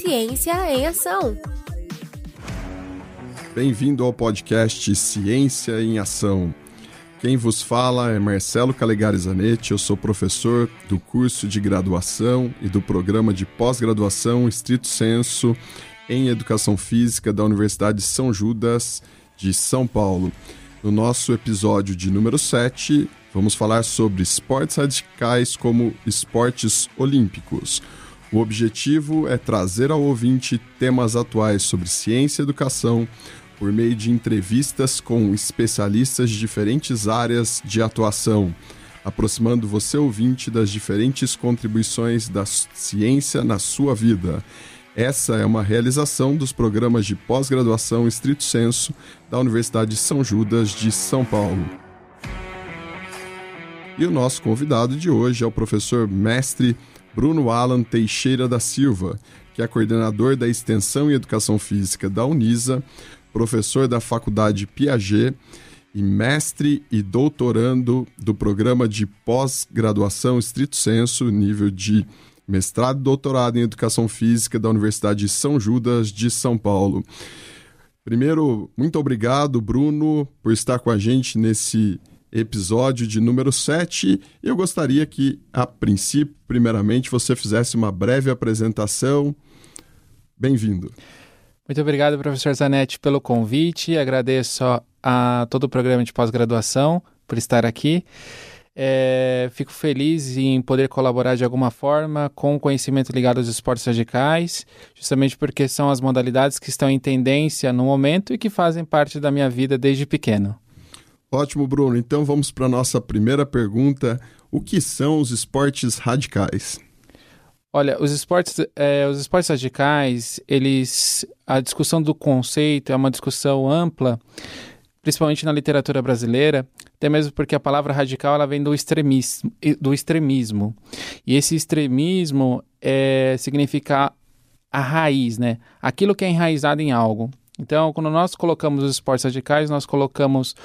Ciência em Ação. Bem-vindo ao podcast Ciência em Ação. Quem vos fala é Marcelo Calegari Zanetti, eu sou professor do curso de graduação e do programa de pós-graduação Estrito Senso em Educação Física da Universidade São Judas de São Paulo. No nosso episódio de número 7, vamos falar sobre esportes radicais como esportes olímpicos. O objetivo é trazer ao ouvinte temas atuais sobre ciência e educação por meio de entrevistas com especialistas de diferentes áreas de atuação, aproximando você ouvinte das diferentes contribuições da ciência na sua vida. Essa é uma realização dos programas de pós-graduação estrito senso da Universidade de São Judas de São Paulo. E o nosso convidado de hoje é o professor mestre Bruno Alan Teixeira da Silva, que é coordenador da Extensão e Educação Física da Unisa, professor da Faculdade Piaget e mestre e doutorando do programa de pós-graduação estrito senso, nível de mestrado e doutorado em Educação Física da Universidade de São Judas de São Paulo. Primeiro, muito obrigado, Bruno, por estar com a gente nesse episódio de número 7. Eu gostaria que, a princípio, primeiramente, você fizesse uma breve apresentação. Bem-vindo. Muito obrigado, professor Zanetti, pelo convite. Agradeço a todo o programa de pós-graduação por estar aqui. É, fico feliz em poder colaborar de alguma forma com o conhecimento ligado aos esportes radicais, justamente porque são as modalidades que estão em tendência no momento e que fazem parte da minha vida desde pequeno. Ótimo, Bruno. Então vamos para a nossa primeira pergunta. O que são os esportes radicais? Olha, os esportes, é, os esportes radicais, eles, a discussão do conceito é uma discussão ampla, principalmente na literatura brasileira, até mesmo porque a palavra radical ela vem do extremismo, do extremismo. E esse extremismo é, significa a raiz, né? Aquilo que é enraizado em algo. Então, quando nós colocamos os esportes radicais, nós colocamos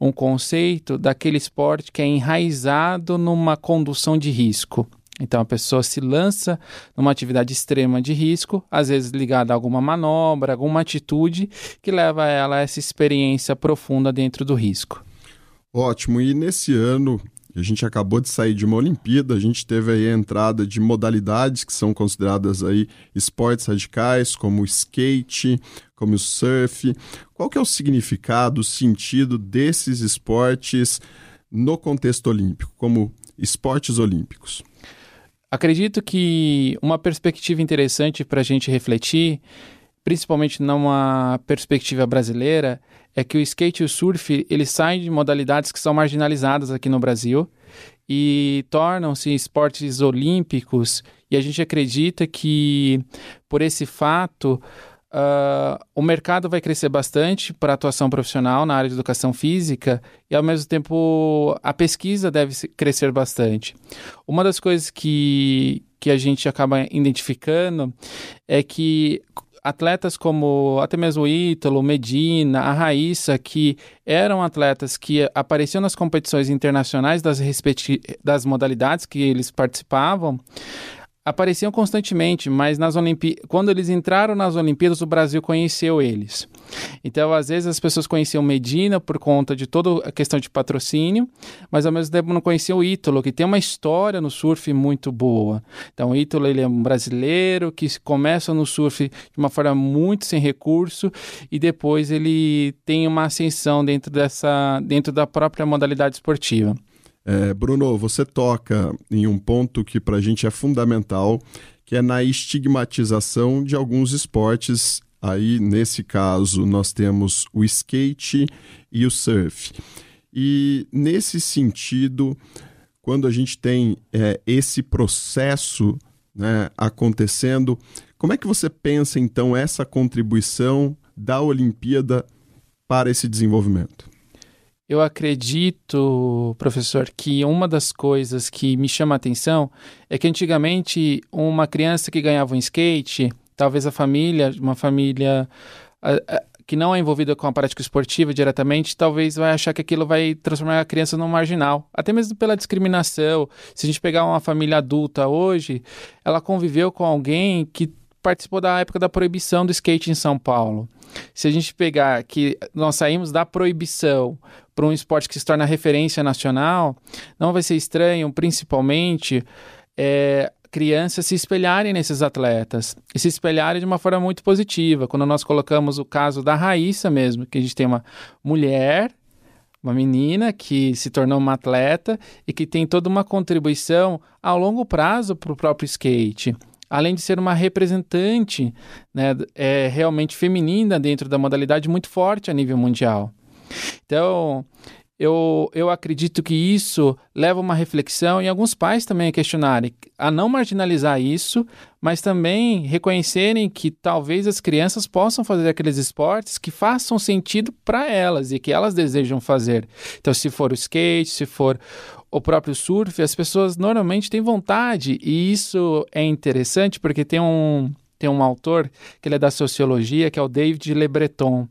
um conceito daquele esporte que é enraizado numa condução de risco. Então, a pessoa se lança numa atividade extrema de risco, às vezes ligada a alguma manobra, alguma atitude que leva ela a essa experiência profunda dentro do risco. Ótimo. E nesse ano, a gente acabou de sair de uma Olimpíada, a gente teve aí a entrada de modalidades que são consideradas aí esportes radicais, como o skate, como o surf. Qual que é o significado, o sentido desses esportes no contexto olímpico, como esportes olímpicos? Acredito que uma perspectiva interessante para a gente refletir, principalmente numa perspectiva brasileira, é que o skate e o surf eles saem de modalidades que são marginalizadas aqui no Brasil e tornam-se esportes olímpicos. E a gente acredita que por esse fato Uh, o mercado vai crescer bastante para atuação profissional na área de educação física e, ao mesmo tempo, a pesquisa deve crescer bastante. Uma das coisas que, que a gente acaba identificando é que atletas como até mesmo o Ítalo, Medina, a Raíssa, que eram atletas que apareciam nas competições internacionais das, das modalidades que eles participavam, apareciam constantemente, mas nas Olimpí quando eles entraram nas Olimpíadas, o Brasil conheceu eles. Então, às vezes, as pessoas conheciam Medina por conta de toda a questão de patrocínio, mas ao mesmo tempo não conheciam o Ítalo, que tem uma história no surf muito boa. Então, o Ítalo ele é um brasileiro que começa no surf de uma forma muito sem recurso e depois ele tem uma ascensão dentro, dessa, dentro da própria modalidade esportiva. É, Bruno, você toca em um ponto que para a gente é fundamental, que é na estigmatização de alguns esportes. Aí, nesse caso, nós temos o skate e o surf. E nesse sentido, quando a gente tem é, esse processo né, acontecendo, como é que você pensa então essa contribuição da Olimpíada para esse desenvolvimento? Eu acredito, professor, que uma das coisas que me chama a atenção é que antigamente uma criança que ganhava um skate, talvez a família, uma família a, a, que não é envolvida com a prática esportiva diretamente, talvez vai achar que aquilo vai transformar a criança num marginal, até mesmo pela discriminação. Se a gente pegar uma família adulta hoje, ela conviveu com alguém que participou da época da proibição do skate em São Paulo. Se a gente pegar que nós saímos da proibição para um esporte que se torna referência nacional, não vai ser estranho, principalmente, é, crianças se espelharem nesses atletas e se espelharem de uma forma muito positiva. Quando nós colocamos o caso da Raíssa mesmo, que a gente tem uma mulher, uma menina que se tornou uma atleta e que tem toda uma contribuição ao longo prazo para o próprio skate. Além de ser uma representante né, é, realmente feminina dentro da modalidade muito forte a nível mundial. Então, eu, eu acredito que isso leva uma reflexão e alguns pais também a questionarem, a não marginalizar isso, mas também reconhecerem que talvez as crianças possam fazer aqueles esportes que façam sentido para elas e que elas desejam fazer. Então, se for o skate, se for o próprio surf, as pessoas normalmente têm vontade e isso é interessante porque tem um tem um autor que ele é da sociologia, que é o David Le Breton.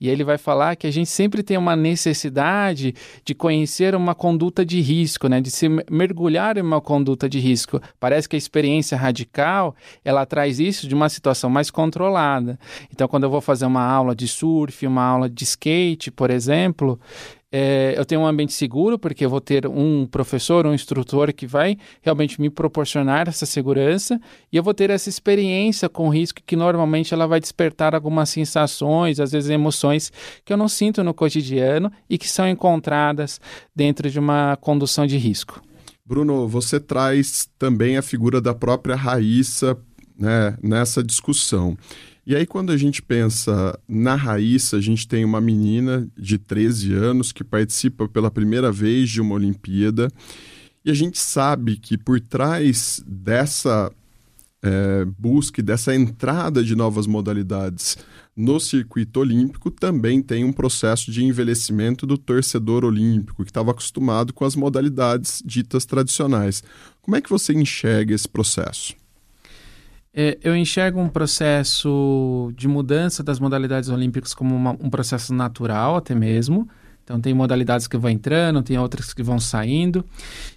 E ele vai falar que a gente sempre tem uma necessidade de conhecer uma conduta de risco, né? de se mergulhar em uma conduta de risco. Parece que a experiência radical, ela traz isso de uma situação mais controlada. Então, quando eu vou fazer uma aula de surf, uma aula de skate, por exemplo, é, eu tenho um ambiente seguro, porque eu vou ter um professor, um instrutor que vai realmente me proporcionar essa segurança e eu vou ter essa experiência com risco que normalmente ela vai despertar algumas sensações, às vezes emoções que eu não sinto no cotidiano e que são encontradas dentro de uma condução de risco. Bruno, você traz também a figura da própria Raíssa né, nessa discussão. E aí, quando a gente pensa na Raíssa, a gente tem uma menina de 13 anos que participa pela primeira vez de uma Olimpíada. E a gente sabe que por trás dessa é, busca e dessa entrada de novas modalidades no circuito olímpico também tem um processo de envelhecimento do torcedor olímpico, que estava acostumado com as modalidades ditas tradicionais. Como é que você enxerga esse processo? É, eu enxergo um processo de mudança das modalidades olímpicas como uma, um processo natural, até mesmo. Então, tem modalidades que vão entrando, tem outras que vão saindo.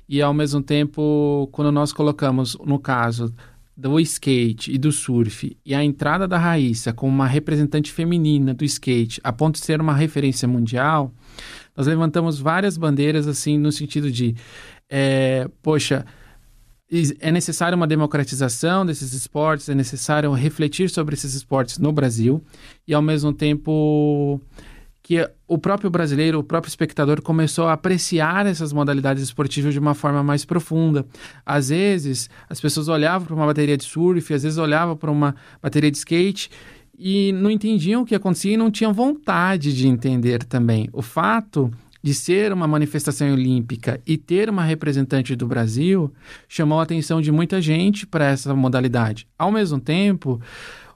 E, ao mesmo tempo, quando nós colocamos, no caso do skate e do surf, e a entrada da Raíssa como uma representante feminina do skate, a ponto de ser uma referência mundial, nós levantamos várias bandeiras, assim, no sentido de, é, poxa, é necessário uma democratização desses esportes, é necessário refletir sobre esses esportes no Brasil e, ao mesmo tempo, que o próprio brasileiro, o próprio espectador começou a apreciar essas modalidades esportivas de uma forma mais profunda. Às vezes, as pessoas olhavam para uma bateria de surf, às vezes olhavam para uma bateria de skate e não entendiam o que acontecia e não tinham vontade de entender também. O fato de ser uma manifestação olímpica e ter uma representante do Brasil chamou a atenção de muita gente para essa modalidade. Ao mesmo tempo,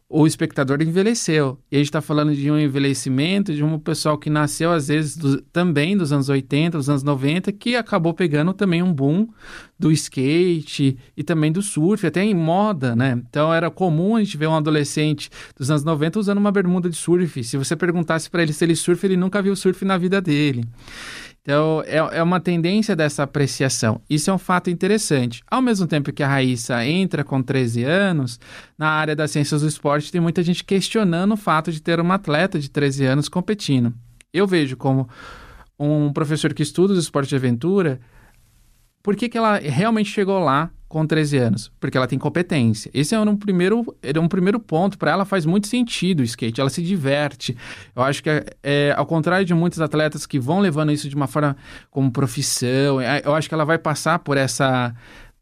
o espectador envelheceu. E a gente está falando de um envelhecimento de um pessoal que nasceu, às vezes, do, também dos anos 80, dos anos 90, que acabou pegando também um boom do skate e também do surf, até em moda, né? Então era comum a gente ver um adolescente dos anos 90 usando uma bermuda de surf. Se você perguntasse para ele se ele surfa, ele nunca viu surf na vida dele. Então, é, é uma tendência dessa apreciação. Isso é um fato interessante. Ao mesmo tempo que a Raíssa entra com 13 anos, na área das ciências do esporte, tem muita gente questionando o fato de ter uma atleta de 13 anos competindo. Eu vejo como um professor que estuda o esporte de aventura, por que, que ela realmente chegou lá com 13 anos? Porque ela tem competência. Esse é um primeiro, é um primeiro ponto. Para ela faz muito sentido o skate, ela se diverte. Eu acho que, é, é, ao contrário de muitos atletas que vão levando isso de uma forma como profissão, é, eu acho que ela vai passar por essa.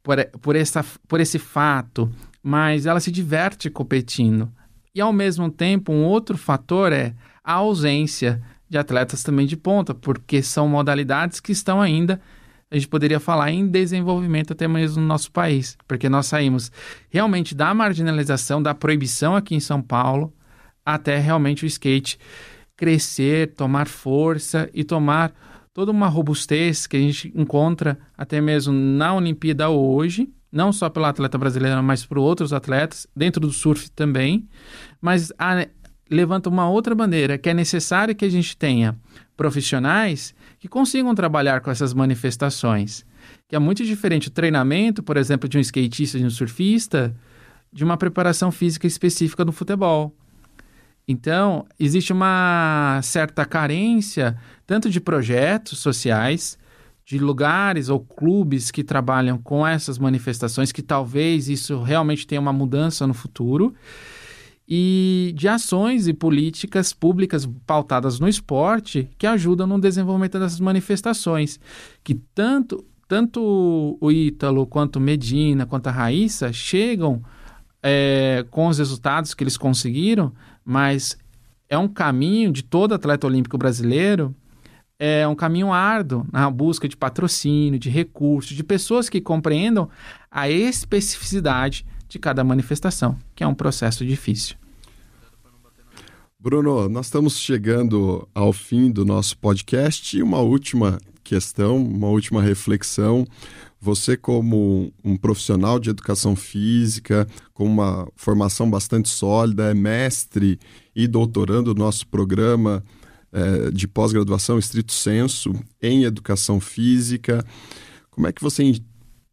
Por, por, essa, por esse fato, mas ela se diverte competindo. E ao mesmo tempo, um outro fator é a ausência de atletas também de ponta, porque são modalidades que estão ainda a gente poderia falar em desenvolvimento até mesmo no nosso país, porque nós saímos realmente da marginalização, da proibição aqui em São Paulo, até realmente o skate crescer, tomar força e tomar toda uma robustez que a gente encontra até mesmo na Olimpíada hoje, não só pelo atleta brasileiro, mas por outros atletas, dentro do surf também, mas a, levanta uma outra bandeira, que é necessário que a gente tenha profissionais que consigam trabalhar com essas manifestações. Que é muito diferente o treinamento, por exemplo, de um skatista, de um surfista, de uma preparação física específica no futebol. Então, existe uma certa carência tanto de projetos sociais, de lugares ou clubes que trabalham com essas manifestações, que talvez isso realmente tenha uma mudança no futuro, e de ações e políticas públicas pautadas no esporte que ajudam no desenvolvimento dessas manifestações, que tanto tanto o Ítalo quanto Medina quanto a Raíssa chegam é, com os resultados que eles conseguiram, mas é um caminho de todo atleta olímpico brasileiro é um caminho árduo na busca de patrocínio, de recursos, de pessoas que compreendam a especificidade de cada manifestação, que é um processo difícil. Bruno, nós estamos chegando ao fim do nosso podcast e uma última questão, uma última reflexão. Você, como um profissional de educação física, com uma formação bastante sólida, é mestre e doutorando do nosso programa é, de pós-graduação estrito senso em educação física. Como é que você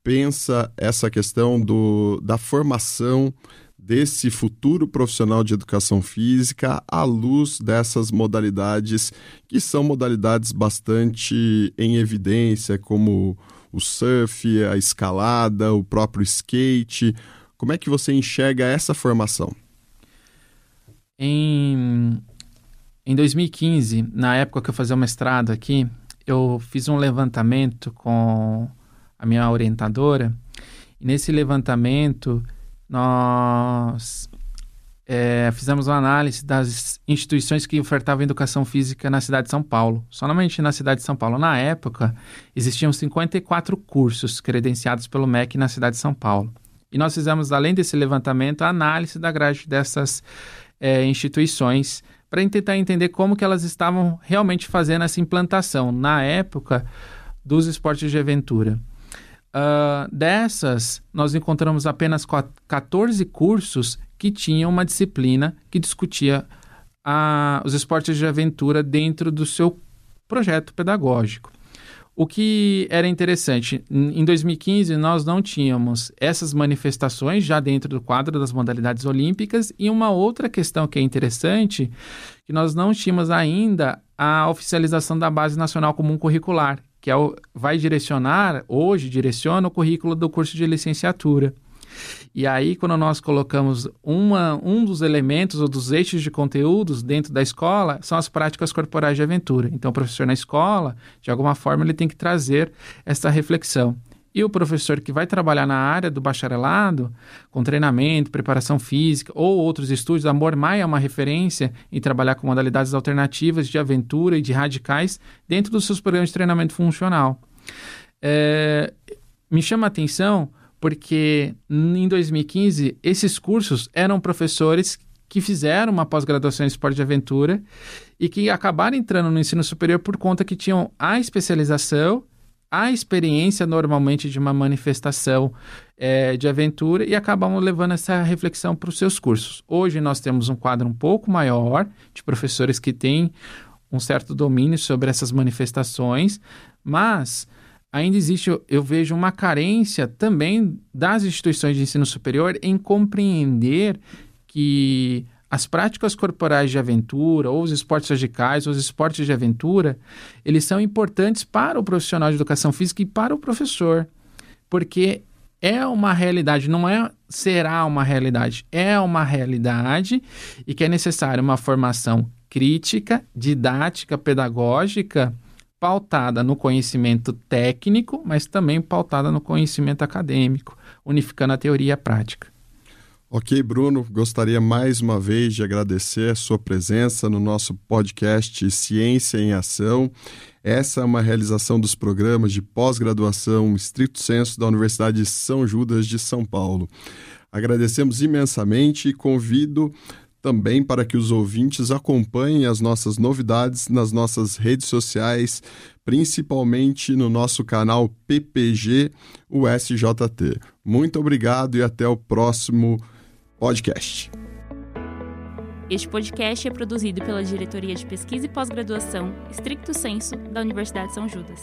pensa essa questão do, da formação desse futuro profissional de educação física à luz dessas modalidades que são modalidades bastante em evidência, como o surf, a escalada, o próprio skate. Como é que você enxerga essa formação? Em em 2015, na época que eu fazia o mestrado aqui, eu fiz um levantamento com a minha orientadora. E nesse levantamento, nós é, fizemos uma análise das instituições que ofertavam educação física na cidade de São Paulo. Somente na cidade de São Paulo. Na época, existiam 54 cursos credenciados pelo MEC na cidade de São Paulo. E nós fizemos, além desse levantamento, a análise da grade dessas é, instituições para tentar entender como que elas estavam realmente fazendo essa implantação na época dos esportes de aventura. Uh, dessas, nós encontramos apenas 14 cursos que tinham uma disciplina que discutia uh, os esportes de aventura dentro do seu projeto pedagógico. O que era interessante, em 2015 nós não tínhamos essas manifestações já dentro do quadro das modalidades olímpicas e uma outra questão que é interessante, que nós não tínhamos ainda a oficialização da Base Nacional Comum Curricular, que é o, vai direcionar, hoje direciona o currículo do curso de licenciatura. E aí, quando nós colocamos uma, um dos elementos ou dos eixos de conteúdos dentro da escola, são as práticas corporais de aventura. Então, o professor na escola, de alguma forma, ele tem que trazer essa reflexão. E o professor que vai trabalhar na área do bacharelado, com treinamento, preparação física ou outros estudos, a Mormai é uma referência em trabalhar com modalidades alternativas de aventura e de radicais dentro dos seus programas de treinamento funcional. É, me chama a atenção porque em 2015 esses cursos eram professores que fizeram uma pós-graduação em esporte de aventura e que acabaram entrando no ensino superior por conta que tinham a especialização, a experiência normalmente de uma manifestação é, de aventura e acabam levando essa reflexão para os seus cursos. Hoje nós temos um quadro um pouco maior de professores que têm um certo domínio sobre essas manifestações, mas ainda existe, eu vejo uma carência também das instituições de ensino superior em compreender que as práticas corporais de aventura, ou os esportes radicais, ou os esportes de aventura, eles são importantes para o profissional de educação física e para o professor, porque é uma realidade, não é será uma realidade, é uma realidade e que é necessária uma formação crítica, didática, pedagógica pautada no conhecimento técnico, mas também pautada no conhecimento acadêmico, unificando a teoria e a prática. Ok, Bruno, gostaria mais uma vez de agradecer a sua presença no nosso podcast Ciência em Ação. Essa é uma realização dos programas de pós-graduação estrito senso da Universidade de São Judas de São Paulo. Agradecemos imensamente e convido também para que os ouvintes acompanhem as nossas novidades nas nossas redes sociais, principalmente no nosso canal PPG USJT. Muito obrigado e até o próximo podcast. Este podcast é produzido pela Diretoria de Pesquisa e Pós-Graduação, Stricto Senso, da Universidade de São Judas.